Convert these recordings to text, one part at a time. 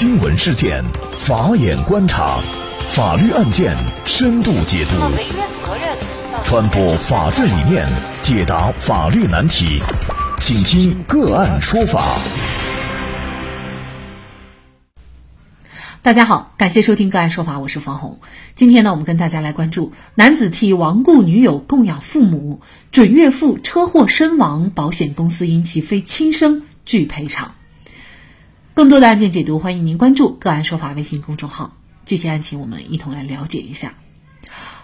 新闻事件，法眼观察，法律案件深度解读，传播法治理念，解答法律难题，请听个案说法。大家好，感谢收听个案说法，我是方红。今天呢，我们跟大家来关注：男子替亡故女友供养父母，准岳父车祸身亡，保险公司因其非亲生拒赔偿。更多的案件解读，欢迎您关注“个案说法”微信公众号。具体案情，我们一同来了解一下。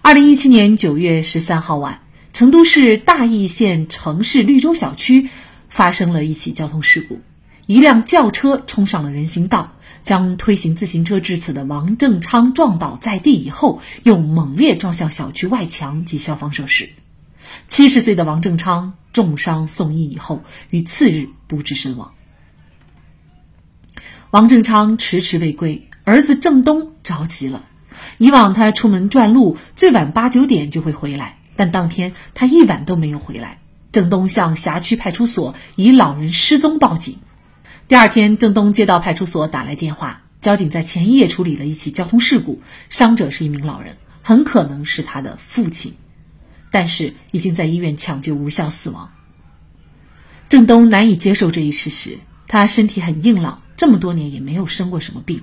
二零一七年九月十三号晚，成都市大邑县城市绿洲小区发生了一起交通事故，一辆轿车冲上了人行道。将推行自行车至此的王正昌撞倒在地以后，又猛烈撞向小区外墙及消防设施。七十岁的王正昌重伤送医以后，于次日不治身亡。王正昌迟迟未归，儿子郑东着急了。以往他出门转路，最晚八九点就会回来，但当天他一晚都没有回来。郑东向辖区派出所以老人失踪报警。第二天，郑东接到派出所打来电话，交警在前一夜处理了一起交通事故，伤者是一名老人，很可能是他的父亲，但是已经在医院抢救无效死亡。郑东难以接受这一事实，他身体很硬朗，这么多年也没有生过什么病。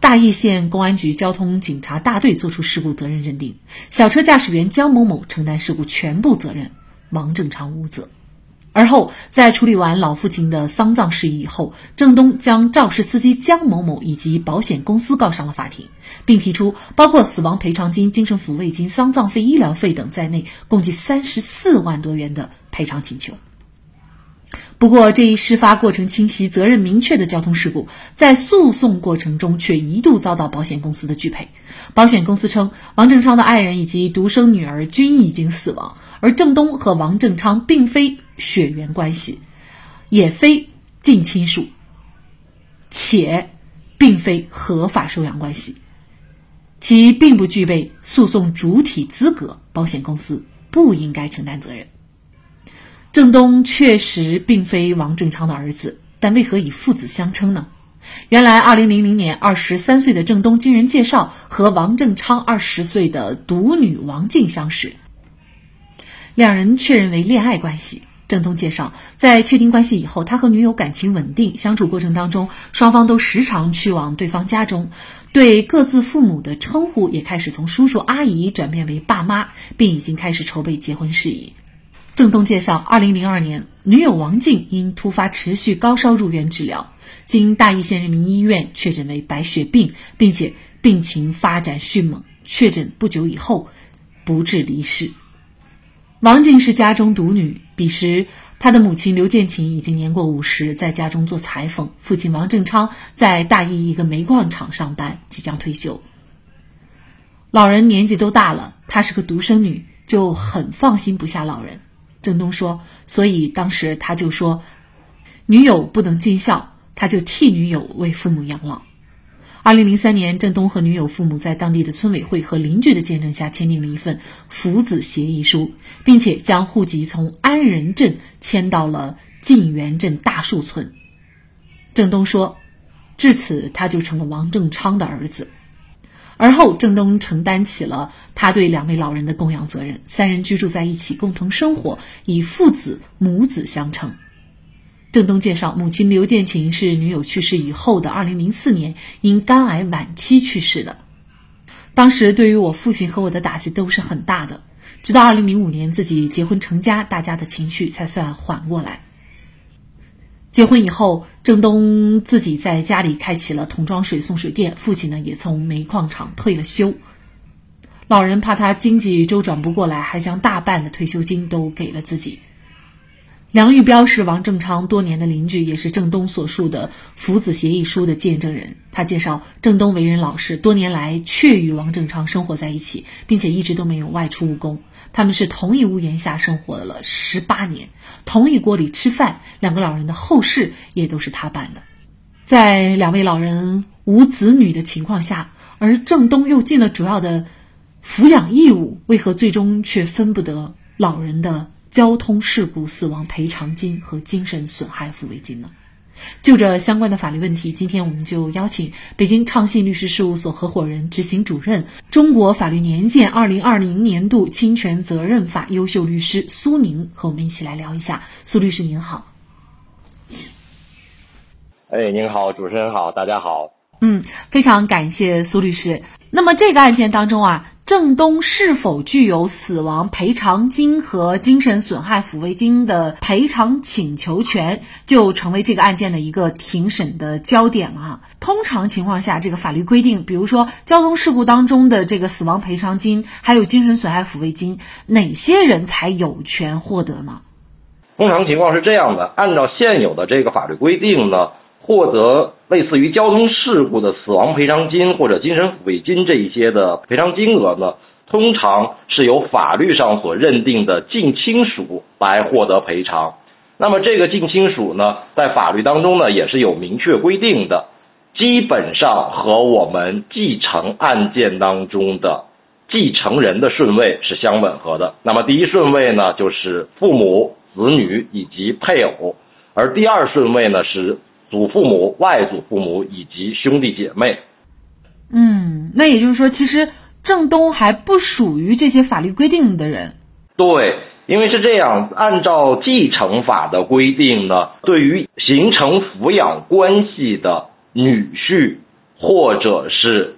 大邑县公安局交通警察大队作出事故责任认定，小车驾驶员江某某承担事故全部责任，王正常无责。而后，在处理完老父亲的丧葬事宜以后，郑东将肇事司机江某某以及保险公司告上了法庭，并提出包括死亡赔偿金、精神抚慰金、丧葬费、医疗费等在内，共计三十四万多元的赔偿请求。不过，这一事发过程清晰、责任明确的交通事故，在诉讼过程中却一度遭到保险公司的拒赔。保险公司称，王正昌的爱人以及独生女儿均已经死亡，而郑东和王正昌并非。血缘关系，也非近亲属，且并非合法收养关系，其并不具备诉讼主体资格，保险公司不应该承担责任。郑东确实并非王正昌的儿子，但为何以父子相称呢？原来，二零零零年，二十三岁的郑东经人介绍和王正昌二十岁的独女王静相识，两人确认为恋爱关系。郑东介绍，在确定关系以后，他和女友感情稳定，相处过程当中，双方都时常去往对方家中，对各自父母的称呼也开始从叔叔阿姨转变为爸妈，并已经开始筹备结婚事宜。郑东介绍，二零零二年，女友王静因突发持续高烧入院治疗，经大邑县人民医院确诊为白血病，并且病情发展迅猛，确诊不久以后不治离世。王静是家中独女，彼时她的母亲刘建琴已经年过五十，在家中做裁缝；父亲王正昌在大邑一个煤矿厂上班，即将退休。老人年纪都大了，她是个独生女，就很放心不下老人。郑东说，所以当时他就说，女友不能尽孝，他就替女友为父母养老。二零零三年，郑东和女友父母在当地的村委会和邻居的见证下签订了一份父子协议书，并且将户籍从安仁镇迁到了晋源镇大树村。郑东说：“至此，他就成了王正昌的儿子。”而后，郑东承担起了他对两位老人的供养责任，三人居住在一起，共同生活，以父子、母子相称。郑东介绍，母亲刘建琴是女友去世以后的二零零四年因肝癌晚期去世的。当时对于我父亲和我的打击都是很大的。直到二零零五年自己结婚成家，大家的情绪才算缓过来。结婚以后，郑东自己在家里开启了桶装水送水店，父亲呢也从煤矿厂退了休。老人怕他经济周转不过来，还将大半的退休金都给了自己。梁玉彪是王正昌多年的邻居，也是郑东所述的父子协议书的见证人。他介绍，郑东为人老实，多年来确与王正昌生活在一起，并且一直都没有外出务工。他们是同一屋檐下生活了十八年，同一锅里吃饭。两个老人的后事也都是他办的。在两位老人无子女的情况下，而郑东又尽了主要的抚养义务，为何最终却分不得老人的？交通事故死亡赔偿金和精神损害抚慰金呢？就这相关的法律问题，今天我们就邀请北京畅信律师事务所合伙人、执行主任、中国法律年鉴二零二零年度侵权责任法优秀律师苏宁和我们一起来聊一下。苏律师您好。哎，您好，主持人好，大家好。嗯，非常感谢苏律师。那么这个案件当中啊。郑东是否具有死亡赔偿金和精神损害抚慰金的赔偿请求权，就成为这个案件的一个庭审的焦点了。通常情况下，这个法律规定，比如说交通事故当中的这个死亡赔偿金，还有精神损害抚慰金，哪些人才有权获得呢？通常情况是这样的，按照现有的这个法律规定呢，获得。类似于交通事故的死亡赔偿金或者精神抚慰金这一些的赔偿金额呢，通常是由法律上所认定的近亲属来获得赔偿。那么这个近亲属呢，在法律当中呢也是有明确规定的，基本上和我们继承案件当中的继承人的顺位是相吻合的。那么第一顺位呢就是父母、子女以及配偶，而第二顺位呢是。祖父母、外祖父母以及兄弟姐妹。嗯，那也就是说，其实郑东还不属于这些法律规定的人。对，因为是这样，按照继承法的规定呢，对于形成抚养关系的女婿或者是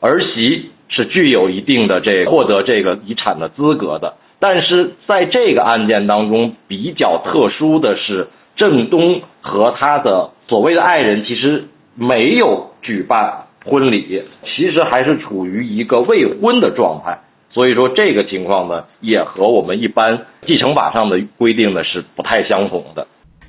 儿媳，是具有一定的这获得这个遗产的资格的。但是在这个案件当中，比较特殊的是。郑东和他的所谓的爱人其实没有举办婚礼，其实还是处于一个未婚的状态，所以说这个情况呢，也和我们一般继承法上的规定呢是不太相同的。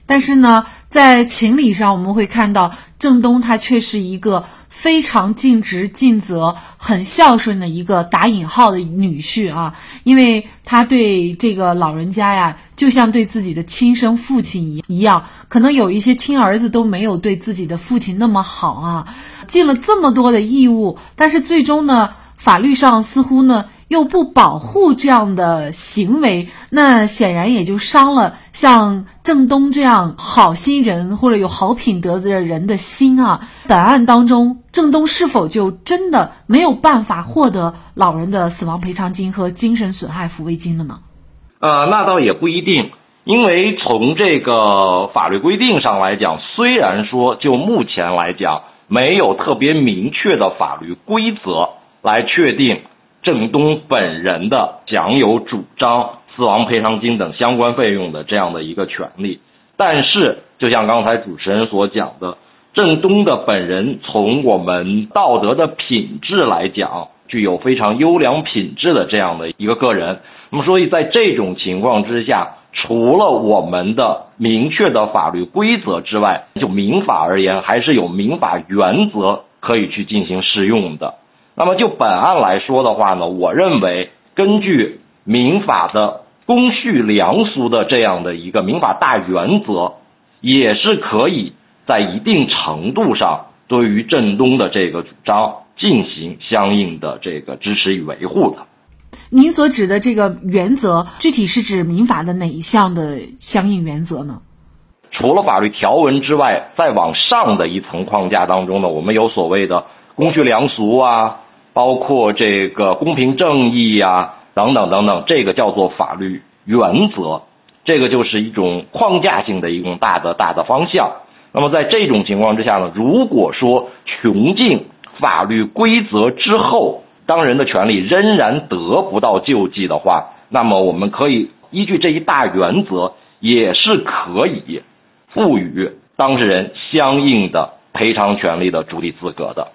但是呢，在情理上，我们会看到郑东他却是一个非常尽职尽责、很孝顺的一个打引号的女婿啊，因为他对这个老人家呀，就像对自己的亲生父亲一一样，可能有一些亲儿子都没有对自己的父亲那么好啊，尽了这么多的义务，但是最终呢，法律上似乎呢。又不保护这样的行为，那显然也就伤了像郑东这样好心人或者有好品德的人的心啊。本案当中，郑东是否就真的没有办法获得老人的死亡赔偿金和精神损害抚慰金了呢？呃，那倒也不一定，因为从这个法律规定上来讲，虽然说就目前来讲没有特别明确的法律规则来确定。郑东本人的享有主张死亡赔偿金等相关费用的这样的一个权利，但是就像刚才主持人所讲的，郑东的本人从我们道德的品质来讲，具有非常优良品质的这样的一个个人。那么，所以在这种情况之下，除了我们的明确的法律规则之外，就民法而言，还是有民法原则可以去进行适用的。那么就本案来说的话呢，我认为根据民法的公序良俗的这样的一个民法大原则，也是可以在一定程度上对于振东的这个主张进行相应的这个支持与维护的。您所指的这个原则，具体是指民法的哪一项的相应原则呢？除了法律条文之外，再往上的一层框架当中呢，我们有所谓的公序良俗啊。包括这个公平正义呀，等等等等，这个叫做法律原则，这个就是一种框架性的一种大的大的方向。那么在这种情况之下呢，如果说穷尽法律规则之后，当人的权利仍然得不到救济的话，那么我们可以依据这一大原则，也是可以赋予当事人相应的赔偿权利的主体资格的。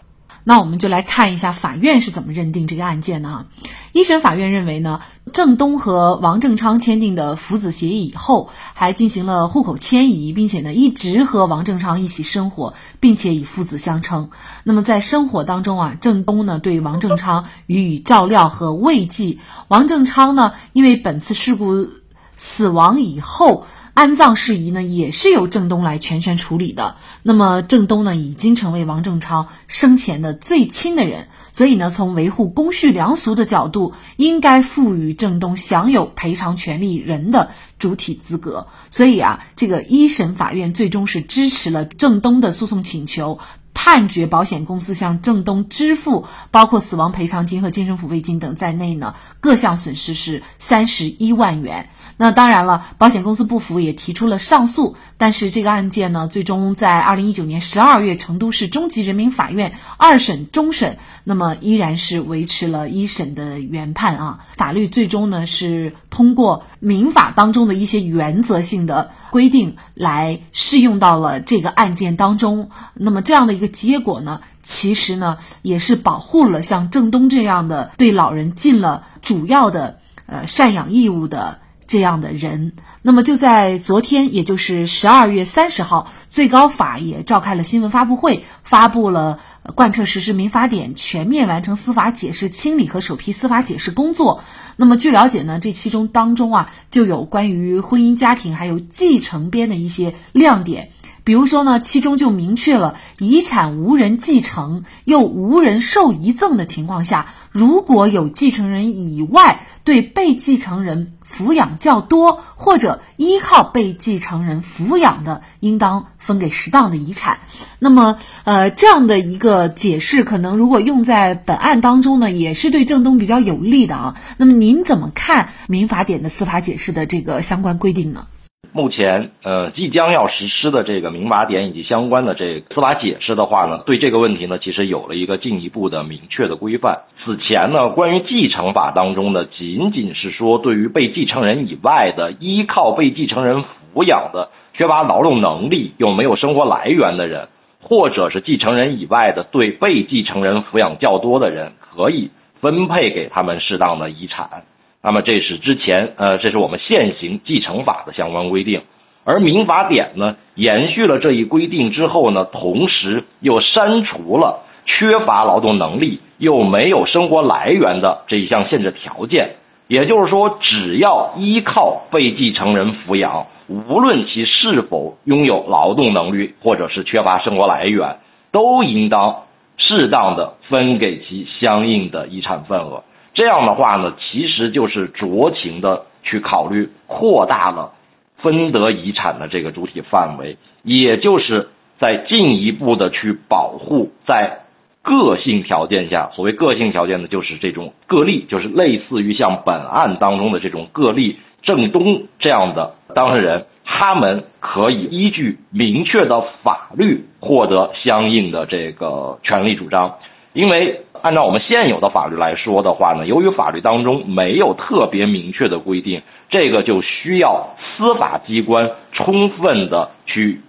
那我们就来看一下法院是怎么认定这个案件的哈。一审法院认为呢，郑东和王正昌签订的父子协议以后，还进行了户口迁移，并且呢一直和王正昌一起生活，并且以父子相称。那么在生活当中啊，郑东呢对王正昌予以照料和慰藉。王正昌呢因为本次事故死亡以后。安葬事宜呢，也是由郑东来全权处理的。那么郑东呢，已经成为王正超生前的最亲的人，所以呢，从维护公序良俗的角度，应该赋予郑东享有赔偿权利人的主体资格。所以啊，这个一审法院最终是支持了郑东的诉讼请求。判决保险公司向郑东支付包括死亡赔偿金和精神抚慰金等在内呢各项损失是三十一万元。那当然了，保险公司不服，也提出了上诉。但是这个案件呢，最终在二零一九年十二月，成都市中级人民法院二审终审，那么依然是维持了一审的原判啊。法律最终呢是通过民法当中的一些原则性的规定来适用到了这个案件当中。那么这样的一个结果呢，其实呢也是保护了像郑东这样的对老人尽了主要的呃赡养义务的。这样的人，那么就在昨天，也就是十二月三十号，最高法也召开了新闻发布会，发布了贯彻实施民法典、全面完成司法解释清理和首批司法解释工作。那么据了解呢，这其中当中啊，就有关于婚姻家庭还有继承编的一些亮点。比如说呢，其中就明确了遗产无人继承又无人受遗赠的情况下，如果有继承人以外对被继承人抚养较多或者依靠被继承人抚养的，应当分给适当的遗产。那么，呃，这样的一个呃解释，可能如果用在本案当中呢，也是对郑东比较有利的啊。那么您怎么看民法典的司法解释的这个相关规定呢？目前，呃，即将要实施的这个民法典以及相关的这个司法解释的话呢，对这个问题呢，其实有了一个进一步的明确的规范。此前呢，关于继承法当中呢，仅仅是说对于被继承人以外的依靠被继承人抚养的、缺乏劳动能力又没有生活来源的人，或者是继承人以外的对被继承人抚养较多的人，可以分配给他们适当的遗产。那么这是之前，呃，这是我们现行继承法的相关规定，而民法典呢，延续了这一规定之后呢，同时又删除了缺乏劳动能力又没有生活来源的这一项限制条件。也就是说，只要依靠被继承人抚养，无论其是否拥有劳动能力或者是缺乏生活来源，都应当适当的分给其相应的遗产份额。这样的话呢，其实就是酌情的去考虑扩大了分得遗产的这个主体范围，也就是在进一步的去保护在个性条件下，所谓个性条件呢，就是这种个例，就是类似于像本案当中的这种个例，郑东这样的当事人，他们可以依据明确的法律获得相应的这个权利主张，因为。按照我们现有的法律来说的话呢，由于法律当中没有特别明确的规定，这个就需要司法机关充分的去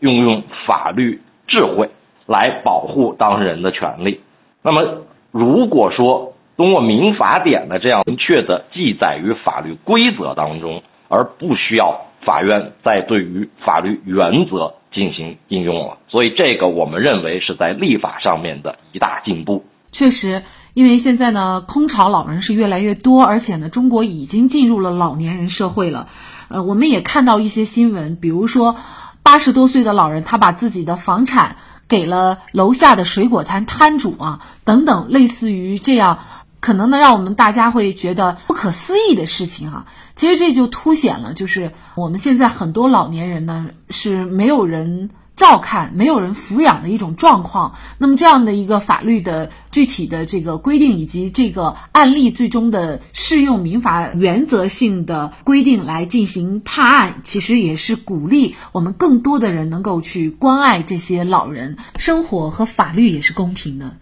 运用法律智慧来保护当事人的权利。那么，如果说通过民法典的这样明确的记载于法律规则当中，而不需要法院再对于法律原则进行应用了，所以这个我们认为是在立法上面的一大进步。确实，因为现在呢，空巢老人是越来越多，而且呢，中国已经进入了老年人社会了。呃，我们也看到一些新闻，比如说八十多岁的老人，他把自己的房产给了楼下的水果摊摊主啊，等等，类似于这样，可能呢，让我们大家会觉得不可思议的事情啊。其实这就凸显了，就是我们现在很多老年人呢是没有人。照看没有人抚养的一种状况，那么这样的一个法律的具体的这个规定以及这个案例最终的适用民法原则性的规定来进行判案，其实也是鼓励我们更多的人能够去关爱这些老人，生活和法律也是公平的，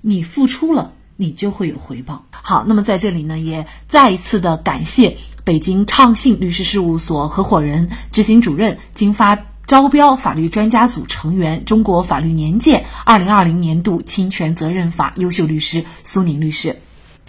你付出了，你就会有回报。好，那么在这里呢，也再一次的感谢北京畅信律师事务所合伙人、执行主任金发。招标法律专家组成员，中国法律年鉴二零二零年度侵权责任法优秀律师苏宁律师。